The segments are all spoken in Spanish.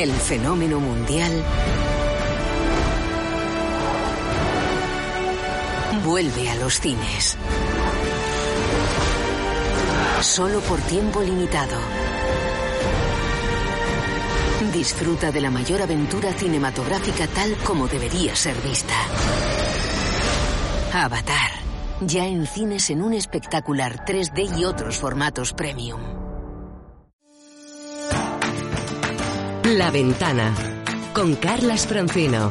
El fenómeno mundial vuelve a los cines. Solo por tiempo limitado. Disfruta de la mayor aventura cinematográfica tal como debería ser vista. Avatar. Ya en cines en un espectacular 3D y otros formatos premium. La Ventana, con Carlas Francino.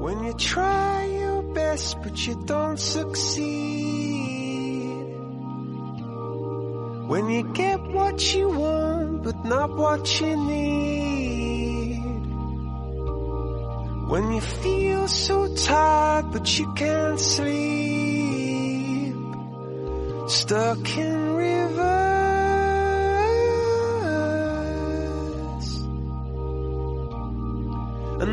When you try your best but you don't succeed. When you get what you want but not what you need. When you feel so tired but you can't sleep. Stuck in reverse.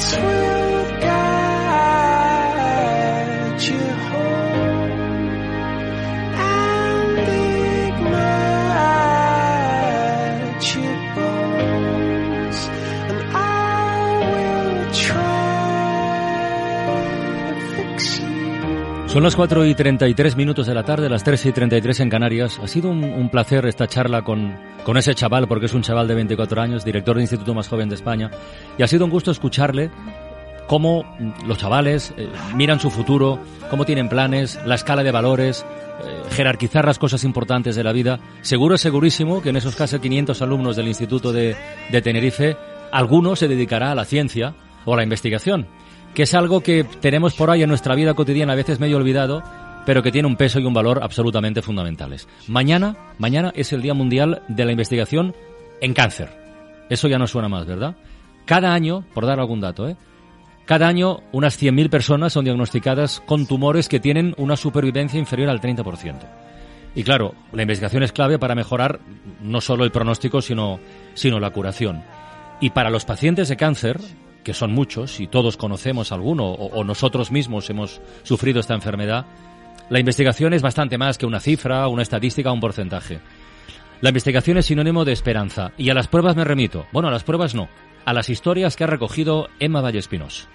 sweet. Son las 4 y 33 minutos de la tarde, las 3 y 33 en Canarias. Ha sido un, un placer esta charla con, con ese chaval, porque es un chaval de 24 años, director del Instituto Más Joven de España. Y ha sido un gusto escucharle cómo los chavales eh, miran su futuro, cómo tienen planes, la escala de valores, eh, jerarquizar las cosas importantes de la vida. Seguro segurísimo que en esos casi 500 alumnos del Instituto de, de Tenerife, alguno se dedicará a la ciencia o a la investigación, que es algo que tenemos por ahí en nuestra vida cotidiana a veces medio olvidado, pero que tiene un peso y un valor absolutamente fundamentales. Mañana, mañana es el Día Mundial de la Investigación en Cáncer. Eso ya no suena más, ¿verdad? Cada año, por dar algún dato, ¿eh? Cada año unas 100.000 personas son diagnosticadas con tumores que tienen una supervivencia inferior al 30%. Y claro, la investigación es clave para mejorar no solo el pronóstico, sino, sino la curación. Y para los pacientes de cáncer, que son muchos y todos conocemos alguno o, nosotros mismos hemos sufrido esta enfermedad, la investigación es bastante más que una cifra, una estadística, un porcentaje. La investigación es sinónimo de esperanza y a las pruebas me remito. Bueno, a las pruebas no, a las historias que ha recogido Emma Vallespinos.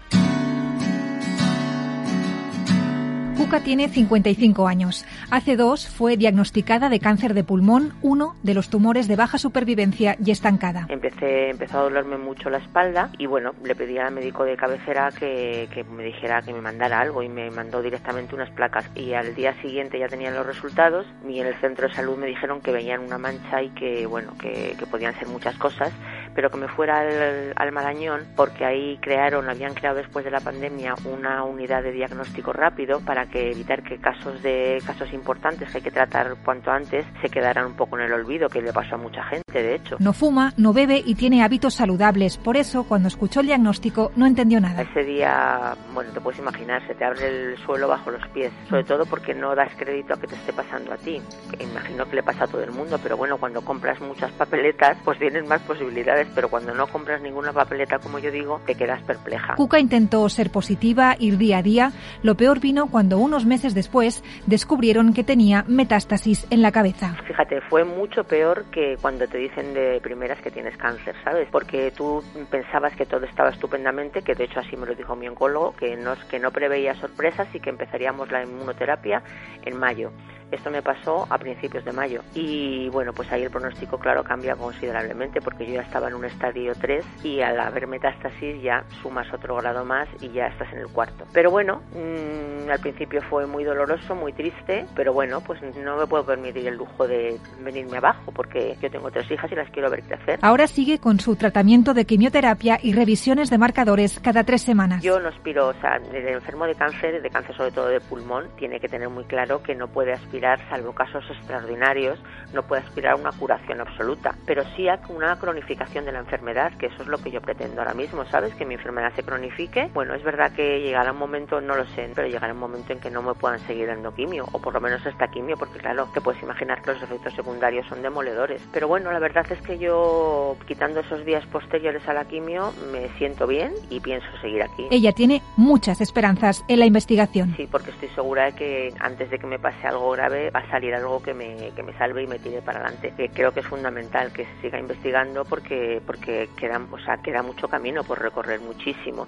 Cuca tiene 55 años. Hace dos fue diagnosticada de cáncer de pulmón, uno de los tumores de baja supervivencia y estancada. Empecé, empezó a dolerme mucho la espalda y bueno, le pedí al médico de cabecera que, que me dijera que me mandara algo y me mandó directamente unas placas y al día siguiente ya tenían los resultados y en el centro de salud me dijeron que veían una mancha y que bueno, que, que podían ser muchas cosas, pero que me fuera al, al Marañón porque ahí crearon, habían creado después de la pandemia una unidad de diagnóstico rápido para que evitar que casos de casos importantes que hay que tratar cuanto antes se quedaran un poco en el olvido, que le pasó a mucha gente, de hecho. No fuma, no bebe y tiene hábitos saludables. Por eso, cuando escuchó el diagnóstico, no entendió nada. Ese día, bueno, te puedes imaginar, se te abre el suelo bajo los pies, sobre todo porque no das crédito a que te esté pasando a ti. Imagino que le pasa a todo el mundo, pero bueno, cuando compras muchas papeletas, pues tienes más posibilidades, pero cuando no compras ninguna papeleta, como yo digo, te quedas perpleja. Cuca intentó ser positiva, ir día a día. Lo peor vino cuando unos meses después descubrieron que tenía metástasis en la cabeza. Fíjate, fue mucho peor que cuando te dicen de primeras que tienes cáncer, ¿sabes? Porque tú pensabas que todo estaba estupendamente, que de hecho así me lo dijo mi oncólogo, que no, que no preveía sorpresas y que empezaríamos la inmunoterapia en mayo. Esto me pasó a principios de mayo y bueno, pues ahí el pronóstico claro cambia considerablemente porque yo ya estaba en un estadio 3 y al haber metástasis ya sumas otro grado más y ya estás en el cuarto. Pero bueno, mmm, al principio fue muy doloroso, muy triste, pero bueno, pues no me puedo permitir el lujo de venirme abajo porque yo tengo tres hijas y las quiero ver crecer. Ahora sigue con su tratamiento de quimioterapia y revisiones de marcadores cada tres semanas. Yo no aspiro, o sea, el enfermo de cáncer, de cáncer sobre todo de pulmón, tiene que tener muy claro que no puede aspirar, salvo casos extraordinarios, no puede aspirar a una curación absoluta, pero sí a una cronificación de la enfermedad, que eso es lo que yo pretendo ahora mismo, ¿sabes? Que mi enfermedad se cronifique. Bueno, es verdad que llegará un momento, no lo sé, pero llegará un momento en que no me puedan seguir dando quimio, o por lo menos esta quimio, porque claro, te puedes imaginar que los efectos secundarios son demoledores. Pero bueno, la verdad es que yo, quitando esos días posteriores a la quimio, me siento bien y pienso seguir aquí. Ella tiene muchas esperanzas en la investigación. Sí, porque estoy segura de que antes de que me pase algo grave va a salir algo que me, que me salve y me tire para adelante. Que creo que es fundamental que se siga investigando porque, porque queda, o sea, queda mucho camino por recorrer, muchísimo.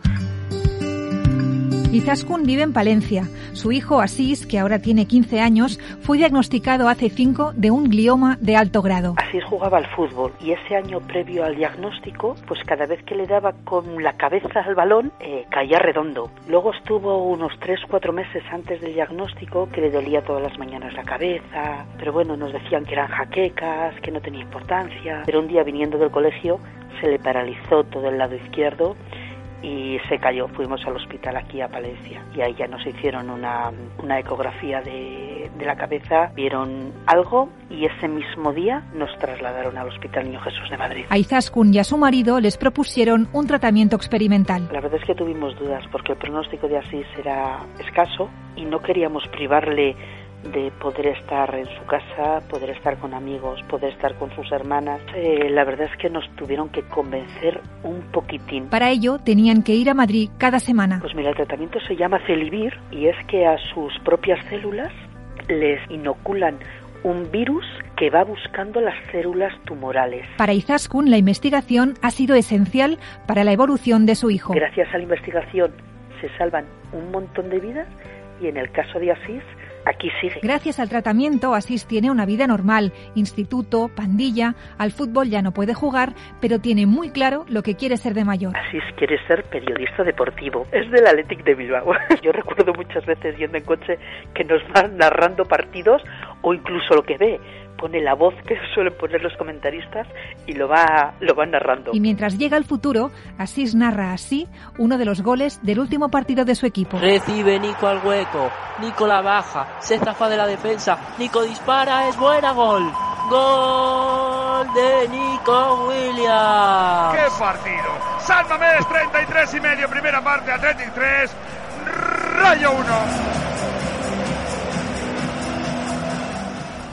Izaskun vive en Palencia. Su hijo Asís, que ahora tiene 15 años, fue diagnosticado hace 5 de un glioma de alto grado. Asís jugaba al fútbol y ese año previo al diagnóstico, pues cada vez que le daba con la cabeza al balón, eh, caía redondo. Luego estuvo unos 3-4 meses antes del diagnóstico que le dolía todas las mañanas la cabeza, pero bueno, nos decían que eran jaquecas, que no tenía importancia. Pero un día viniendo del colegio se le paralizó todo el lado izquierdo y se cayó. Fuimos al hospital aquí a Palencia y ahí ya nos hicieron una, una ecografía de, de, la cabeza, vieron algo y ese mismo día nos trasladaron al Hospital Niño Jesús de Madrid. A Izaskun y a su marido les propusieron un tratamiento experimental. La verdad es que tuvimos dudas porque el pronóstico de Asís era escaso y no queríamos privarle de poder estar en su casa, poder estar con amigos, poder estar con sus hermanas. Eh, la verdad es que nos tuvieron que convencer un poquitín. Para ello tenían que ir a Madrid cada semana. Pues mira, el tratamiento se llama Celivir y es que a sus propias células les inoculan un virus que va buscando las células tumorales. Para Izaskun la investigación ha sido esencial para la evolución de su hijo. Gracias a la investigación se salvan un montón de vidas y en el caso de Asís aquí sigue. Gracias al tratamiento, Asís tiene una vida normal, instituto, pandilla, al fútbol ya no puede jugar, pero tiene muy claro lo que quiere ser de mayor. Asís quiere ser periodista deportivo, es del Athletic de Bilbao. Yo recuerdo muchas veces yendo en coche que nos van narrando partidos o incluso lo que ve pone la voz que suelen poner los comentaristas y lo va, lo va narrando. Y mientras llega el futuro, Asís narra así uno de los goles del último partido de su equipo. Recibe Nico al hueco, Nico la baja, se zafa de la defensa, Nico dispara, es buena gol. Gol de Nico Williams. ¡Qué partido! Sálvame 33 y medio, primera parte, Athletic 3, Rayo 1.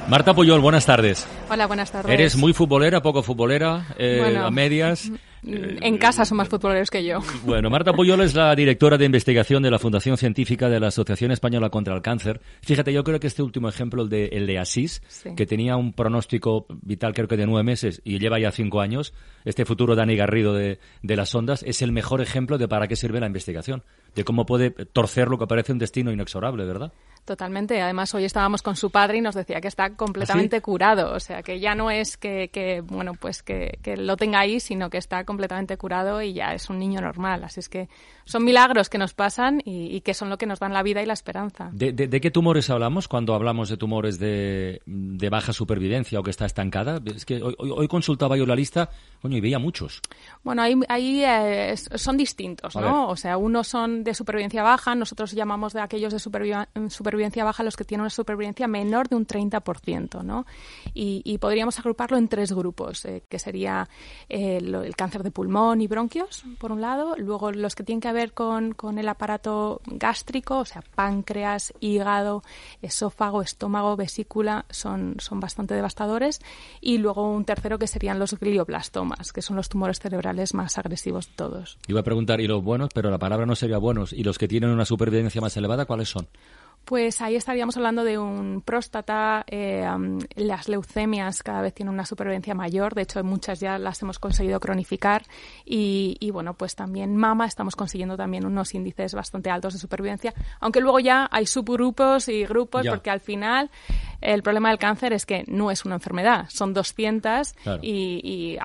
Marta Puyol, buenas tardes. Hola, buenas tardes. ¿Eres muy futbolera, poco futbolera, eh, bueno, a medias? En casa son más futboleros que yo. Bueno, Marta Puyol es la directora de investigación de la Fundación Científica de la Asociación Española contra el Cáncer. Fíjate, yo creo que este último ejemplo, el de, el de Asís, sí. que tenía un pronóstico vital creo que de nueve meses y lleva ya cinco años, este futuro Dani Garrido de, de las ondas, es el mejor ejemplo de para qué sirve la investigación, de cómo puede torcer lo que parece un destino inexorable, ¿verdad? Totalmente. Además, hoy estábamos con su padre y nos decía que está completamente ¿Ah, sí? curado. O sea, que ya no es que, que bueno, pues que, que, lo tenga ahí, sino que está completamente curado y ya es un niño normal. Así es que son milagros que nos pasan y, y que son lo que nos dan la vida y la esperanza. ¿De, de, de qué tumores hablamos cuando hablamos de tumores de, de, baja supervivencia o que está estancada? Es que hoy, hoy consultaba yo la lista, coño, y veía muchos. Bueno, ahí, ahí eh, son distintos, ¿no? O sea, unos son de supervivencia baja, nosotros llamamos de aquellos de supervivencia supervivencia baja los que tienen una supervivencia menor de un 30%, ¿no? Y, y podríamos agruparlo en tres grupos, eh, que sería eh, el, el, cáncer de pulmón y bronquios, por un lado, luego los que tienen que ver con, con el aparato gástrico, o sea, páncreas, hígado, esófago, estómago, vesícula, son, son bastante devastadores, y luego un tercero que serían los glioblastomas, que son los tumores cerebrales más agresivos de todos. Iba a preguntar, ¿y los buenos? Pero la palabra no sería buenos. ¿Y los que tienen una supervivencia más elevada, cuáles son? Pues ahí estaríamos hablando de un próstata, eh, las leucemias cada vez tienen una supervivencia mayor, de hecho muchas ya las hemos conseguido cronificar y, bueno, pues también mama estamos consiguiendo también unos índices bastante altos de supervivencia, aunque luego ya hay subgrupos y grupos porque al final el problema del cáncer es que no es una enfermedad, son 200 y,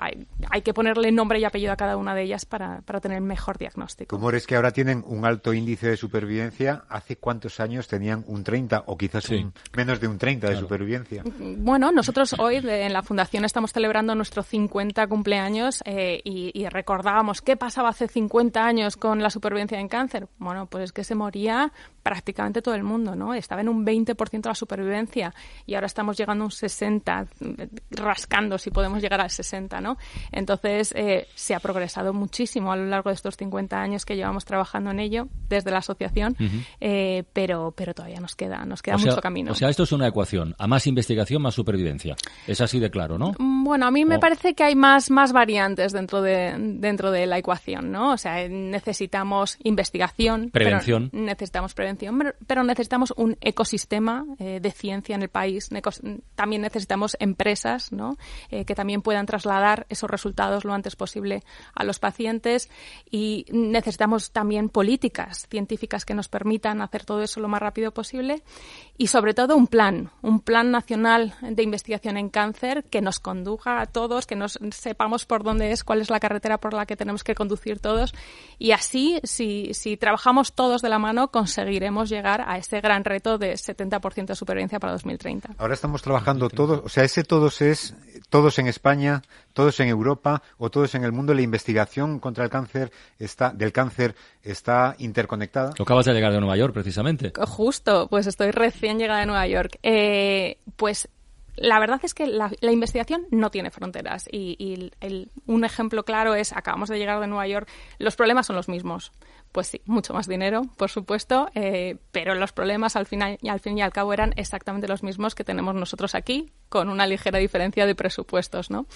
hay, que ponerle nombre y apellido a cada una de ellas para, para tener mejor diagnóstico. Tumores que ahora tienen un alto índice de supervivencia, ¿hace cuántos años tenían un 30 o quizás menos de un 30 de supervivencia? Bueno, nosotros hoy en la Fundación estamos celebrando nuestro 50 cumpleaños eh, y, y recordábamos qué pasaba hace 50 años con la supervivencia en cáncer. Bueno, pues es que se moría prácticamente todo el mundo, ¿no? Estaba en un 20% la supervivencia y ahora estamos llegando a un 60, rascando si podemos llegar al 60, ¿no? Entonces, eh, se ha progresado muchísimo a lo largo de estos 50 años que llevamos trabajando en ello desde la asociación, eh, pero, pero todavía nos queda, nos queda mucho camino. O sea, esto es una ecuación, a más investigación, más supervivencia. Es así de claro, ¿no? Mm, bueno, a mí me parece que hay más, más variantes dentro de, dentro de la ecuación, ¿no? O sea, necesitamos investigación. Prevención. necesitamos prevención pero necesitamos un ecosistema eh, de ciencia en el país. También necesitamos empresas. Eh, que también puedan trasladar esos resultados lo antes posible a los pacientes y necesitamos también políticas científicas que nos permitan hacer todo eso lo más rápido posible y sobre todo un plan, un plan nacional de investigación en cáncer que nos conduzca a todos, que nos sepamos por dónde es, cuál es la carretera por la que tenemos que conducir todos y así, si, si trabajamos todos de la mano, conseguir conseguiremos llegar a ese gran reto de 70% de supervivencia para 2030. Ahora estamos trabajando todos, o sea, ese todos es todos en España, todos en Europa o todos en el mundo. La investigación contra el cáncer está del cáncer está interconectada. Lo acabas de llegar de Nueva York, precisamente. Justo, pues estoy recién llegada de Nueva York. Eh, pues la verdad es que la, investigación no tiene fronteras y, un ejemplo claro es, acabamos de llegar de Nueva York, los problemas son los mismos pues sí, mucho más dinero, por supuesto, eh, pero los problemas al final al fin y al cabo eran exactamente los mismos que tenemos nosotros aquí, con una ligera diferencia de presupuestos, ¿no?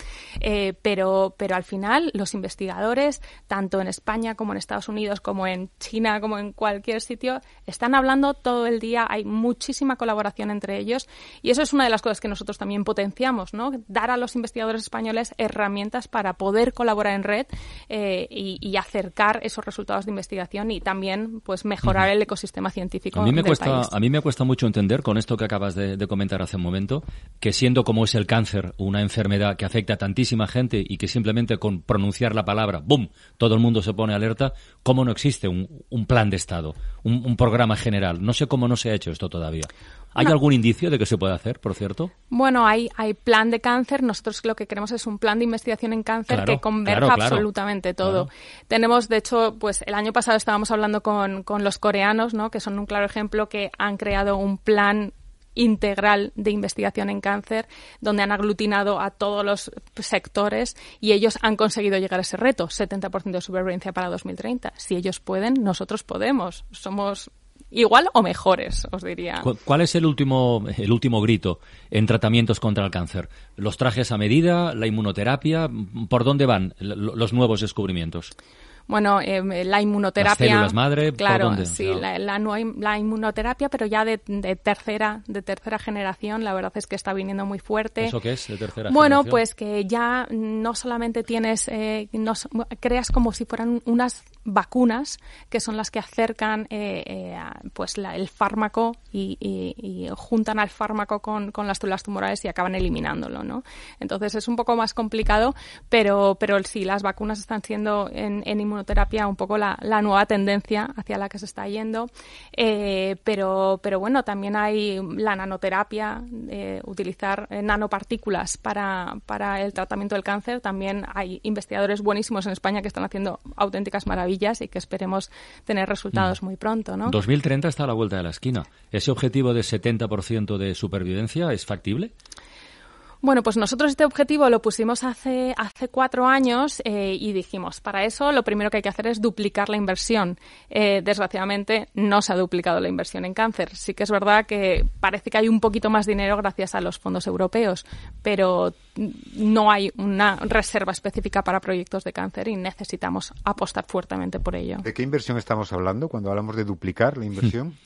Eh, pero, pero al final los investigadores, tanto en España como en Estados Unidos, como en China, como en cualquier sitio, están hablando todo el día, hay muchísima colaboración entre ellos y eso es una de las cosas que nosotros también potenciamos, ¿no? Dar a los investigadores españoles herramientas para poder colaborar en red eh, y acercar esos resultados de investigación y también pues mejorar el ecosistema científico. A mí me del cuesta país. a mí me cuesta mucho entender con esto que acabas de, comentar hace un momento que siendo como es el cáncer una enfermedad que afecta a tantísima gente y que simplemente con pronunciar la palabra ¡bum! todo el mundo se pone alerta, cómo no existe un, plan de estado, un, un programa general. No sé cómo no se ha hecho esto todavía. ¿Hay algún indicio de que se puede hacer, por cierto? Bueno, hay, hay plan de cáncer. Nosotros lo que queremos es un plan de investigación en cáncer que converja absolutamente todo. Tenemos, de hecho, pues el año pasado estábamos hablando con, con los coreanos, ¿no? que son un claro ejemplo que han creado un plan integral de investigación en cáncer, donde han aglutinado a todos los sectores y ellos han conseguido llegar a ese reto, 70% de supervivencia para 2030. Si ellos pueden, nosotros podemos. Somos igual o mejores, os diría. ¿Cuál es el último, el último grito en tratamientos contra el cáncer? ¿Los trajes a medida? ¿La inmunoterapia? ¿Por dónde van los nuevos descubrimientos? Bueno, eh, la inmunoterapia. Las células madre, claro, sí, la, la, inmunoterapia, pero ya de, tercera, de tercera generación, la verdad es que está viniendo muy fuerte. ¿Eso qué es de tercera bueno, pues que ya no solamente tienes, eh, creas como si fueran unas vacunas que son las que acercan eh, eh pues el fármaco y, y, juntan al fármaco con, con, las células tumorales y acaban eliminándolo, ¿no? Entonces es un poco más complicado, pero, pero sí, las vacunas están siendo en, en inmunoterapia un poco la, nueva tendencia hacia la que se está yendo. Eh, pero, pero bueno, también hay la nanoterapia, eh, utilizar eh, nanopartículas para, para el tratamiento del cáncer. También hay investigadores buenísimos en España que están haciendo auténticas maravillas y que esperemos tener resultados mm. muy pronto. ¿no? 2030 está a la vuelta de la esquina. ¿Ese objetivo de 70% de supervivencia es factible? Bueno, pues nosotros este objetivo lo pusimos hace, hace cuatro años eh, y dijimos, para eso lo primero que hay que hacer es duplicar la inversión. Eh, desgraciadamente no se ha duplicado la inversión en cáncer. Sí que es verdad que parece que hay un poquito más dinero gracias a los fondos europeos, pero no hay una reserva específica para proyectos de cáncer y necesitamos apostar fuertemente por ello. ¿De qué inversión estamos hablando cuando hablamos de duplicar la inversión?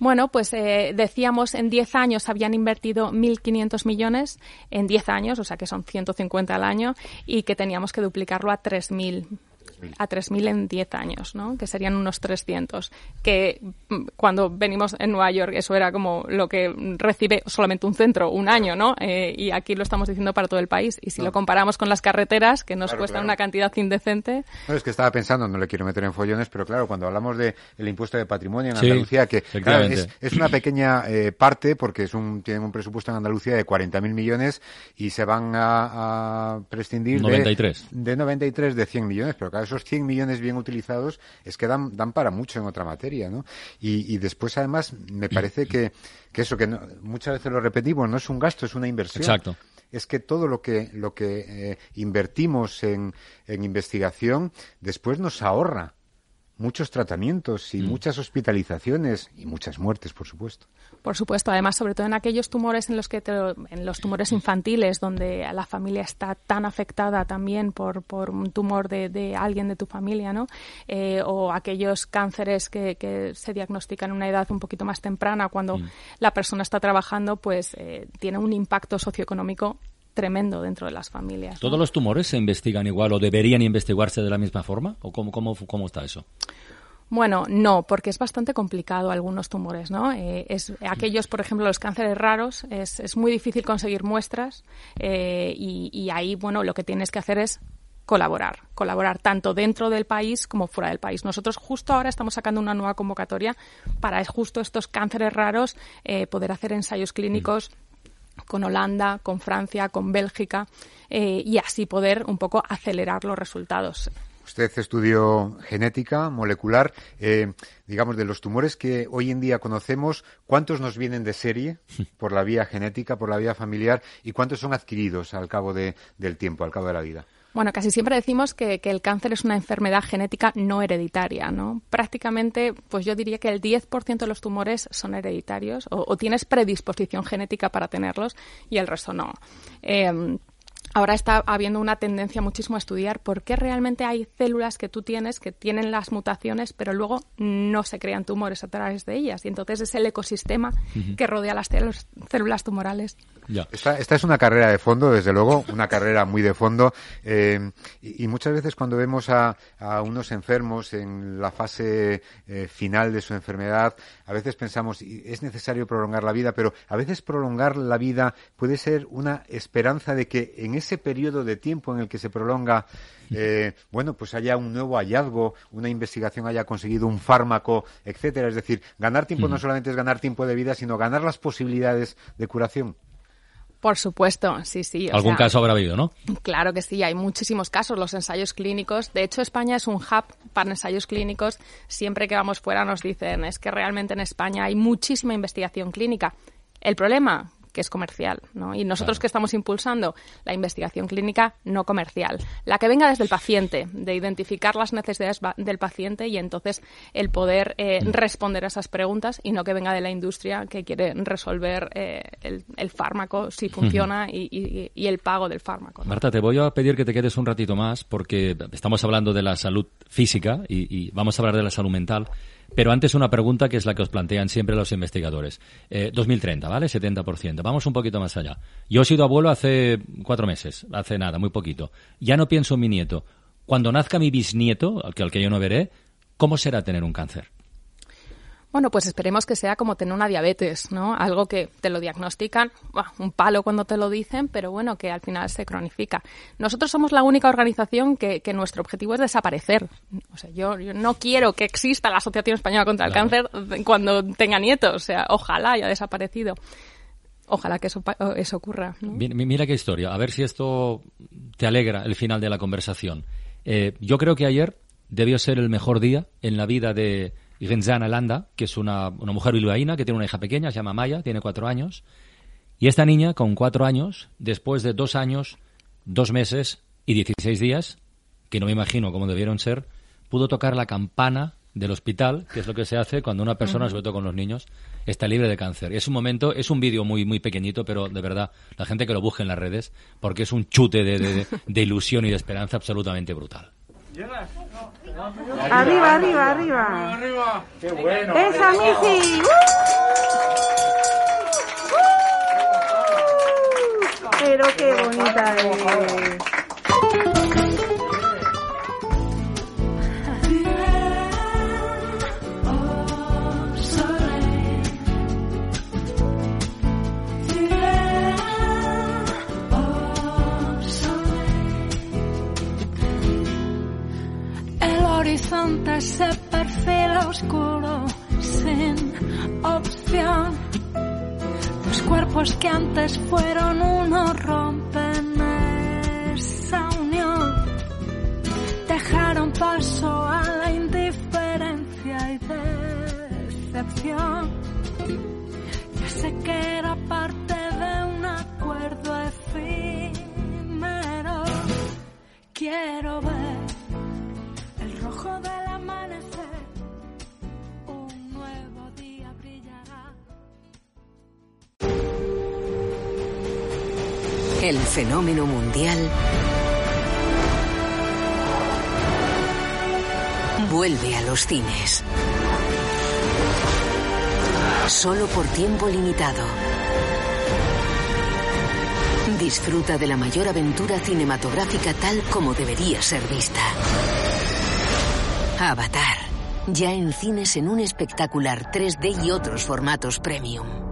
Bueno, pues eh, decíamos en 10 años habían invertido 1.500 millones en 10 años, o sea que son 150 al año, y que teníamos que duplicarlo a 3.000 a 3.000 en 10 años, ¿no? que serían unos 300, que mm, cuando venimos en Nueva York eso era como lo que recibe solamente un centro, un año, ¿no? Eh, y aquí lo estamos diciendo para todo el país. Y si lo comparamos con las carreteras, que nos cuestan una cantidad indecente... No, es que estaba pensando, no le quiero meter en follones, pero claro, cuando hablamos del el impuesto de patrimonio en Andalucía, que es, una pequeña eh, parte, porque es un, tienen un presupuesto en Andalucía de 40.000 millones y se van a, prescindir 93. De, de 93 de 100 millones, pero claro, esos 100 millones bien utilizados es que dan, dan para mucho en otra materia, ¿no? Y, después, además, me parece que, que eso, que muchas veces lo repetimos, no es un gasto, es una inversión. Exacto es que todo lo que lo que eh, invertimos en, en, investigación después nos ahorra muchos tratamientos y mm. muchas hospitalizaciones y muchas muertes, por supuesto. Por supuesto, además, sobre todo en aquellos tumores en los que en los tumores infantiles, donde la familia está tan afectada también por, por un tumor de, alguien de tu familia, ¿no? Eh, o aquellos cánceres que, se diagnostican en una edad un poquito más temprana, cuando mm. la persona está trabajando, pues eh, tiene un impacto socioeconómico tremendo dentro de las familias. ¿Todos los tumores se investigan igual o deberían investigarse de la misma forma? ¿O cómo, cómo, cómo está eso? Bueno, no, porque es bastante complicado algunos tumores, ¿no? Eh, es, aquellos, por ejemplo, los cánceres raros, es, es muy difícil conseguir muestras eh, y, ahí, bueno, lo que tienes que hacer es colaborar, colaborar tanto dentro del país como fuera del país. Nosotros justo ahora estamos sacando una nueva convocatoria para justo estos cánceres raros eh, poder hacer ensayos clínicos con Holanda, con Francia, con Bélgica y así poder un poco acelerar los resultados. Usted estudió genética molecular, eh, digamos, de los tumores que hoy en día conocemos, ¿cuántos nos vienen de serie por la vía genética, por la vía familiar, y cuántos son adquiridos al cabo del tiempo, al cabo de la vida? Bueno, casi siempre decimos que, el cáncer es una enfermedad genética no hereditaria, ¿no? Prácticamente, pues yo diría que el 10% de los tumores son hereditarios o, tienes predisposición genética para tenerlos y el resto no. Eh, ahora está habiendo una tendencia muchísimo a estudiar por qué realmente hay células que tú tienes que tienen las mutaciones, pero luego no se crean tumores a través de ellas. Y entonces es el ecosistema que rodea las células tumorales. Esta, es una carrera de fondo, desde luego, una carrera muy de fondo. Eh, y, muchas veces cuando vemos a, unos enfermos en la fase eh, final de su enfermedad, a veces pensamos, es necesario prolongar la vida, pero a veces prolongar la vida puede ser una esperanza de que en ese periodo de tiempo en el que se prolonga, eh, bueno, pues haya un nuevo hallazgo, una investigación haya conseguido un fármaco, etcétera. Es decir, ganar tiempo no solamente es ganar tiempo de vida, sino ganar las posibilidades de curación. Por supuesto, sí, sí. Algún caso habrá habido, ¿no? Claro que sí, hay muchísimos casos, los ensayos clínicos. De hecho, España es un hub para ensayos clínicos. Siempre que vamos fuera nos dicen, es que realmente en España hay muchísima investigación clínica. El problema, que es comercial, ¿no? Y nosotros que estamos impulsando la investigación clínica no comercial, la que venga desde el paciente, de identificar las necesidades del paciente y entonces el poder eh, mm. responder a esas preguntas y no que venga de la industria que quiere resolver eh, el, fármaco si funciona y, el pago del fármaco. Marta, te voy a pedir que te quedes un ratito más porque estamos hablando de la salud física y vamos a hablar de la salud mental. Pero antes una pregunta que es la que os plantean siempre los investigadores. 2030, eh, ¿vale? 70%. Vamos un poquito más allá. Yo he sido abuelo hace cuatro meses, hace nada, muy poquito. Ya no pienso en mi nieto. Cuando nazca mi bisnieto, al que, al que yo no veré, ¿cómo será tener un cáncer? Bueno, pues esperemos que sea como tener una diabetes, ¿no? Algo que te lo diagnostican, un palo cuando te lo dicen, pero bueno, que al final se cronifica. Nosotros somos la única organización que, nuestro objetivo es desaparecer. O sea, yo, no quiero que exista la Asociación Española contra el Cáncer cuando tenga nietos. O sea, ojalá haya desaparecido. Ojalá que eso, eso ocurra. Mira qué historia. A ver si esto te alegra el final de la conversación. Eh, yo creo que ayer debió ser el mejor día en la vida de y Genzana Landa, que es una, mujer bilbaína que tiene una hija pequeña, se llama Maya, tiene cuatro años. Y esta niña, con cuatro años, después de dos años, dos meses y dieciséis días, que no me imagino cómo debieron ser, pudo tocar la campana del hospital, que es lo que se hace cuando una persona, sobre todo con los niños, está libre de cáncer. Es un momento, es un vídeo muy, muy pequeñito, pero de verdad, la gente que lo busque en las redes, porque es un chute de, de ilusión y de esperanza absolutamente brutal. Arriba, arriba, arriba. Arriba, Qué bueno. Esa, Missy. Pero qué bonita es. Cuerpos que antes fueron uno rompen esa unión. Dejaron paso a la indiferencia y decepción. Ya sé que era parte de un acuerdo efímero. Quiero ver El fenómeno mundial vuelve a los cines. Solo por tiempo limitado. Disfruta de la mayor aventura cinematográfica tal como debería ser vista. Avatar. Ya en cines en un espectacular 3D y otros formatos premium.